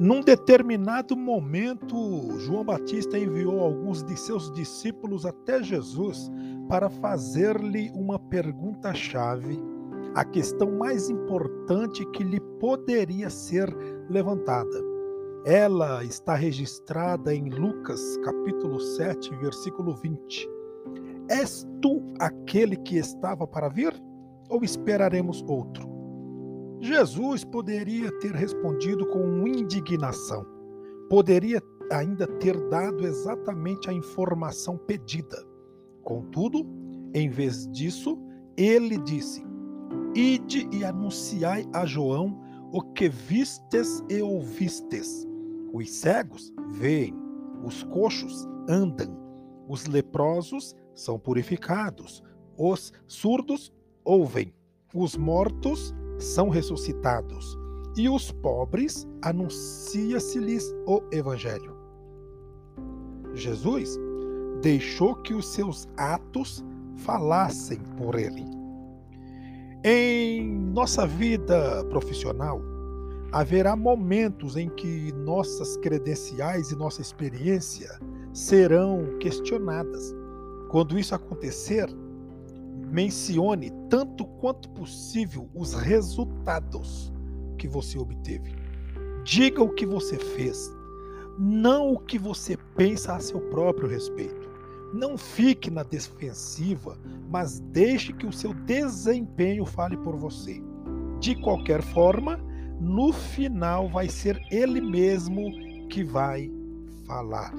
Num determinado momento, João Batista enviou alguns de seus discípulos até Jesus para fazer-lhe uma pergunta-chave, a questão mais importante que lhe poderia ser levantada. Ela está registrada em Lucas, capítulo 7, versículo 20. És tu aquele que estava para vir? Ou esperaremos outro? Jesus poderia ter respondido com indignação. Poderia ainda ter dado exatamente a informação pedida. Contudo, em vez disso, ele disse: Ide e anunciai a João o que vistes e ouvistes. Os cegos veem, os coxos andam, os leprosos são purificados, os surdos ouvem, os mortos são ressuscitados e os pobres anuncia-se-lhes o Evangelho. Jesus deixou que os seus atos falassem por ele. Em nossa vida profissional, haverá momentos em que nossas credenciais e nossa experiência serão questionadas. Quando isso acontecer, mencione tanto quanto possível os resultados que você obteve. Diga o que você fez, não o que você pensa a seu próprio respeito. Não fique na defensiva, mas deixe que o seu desempenho fale por você. De qualquer forma, no final vai ser ele mesmo que vai falar.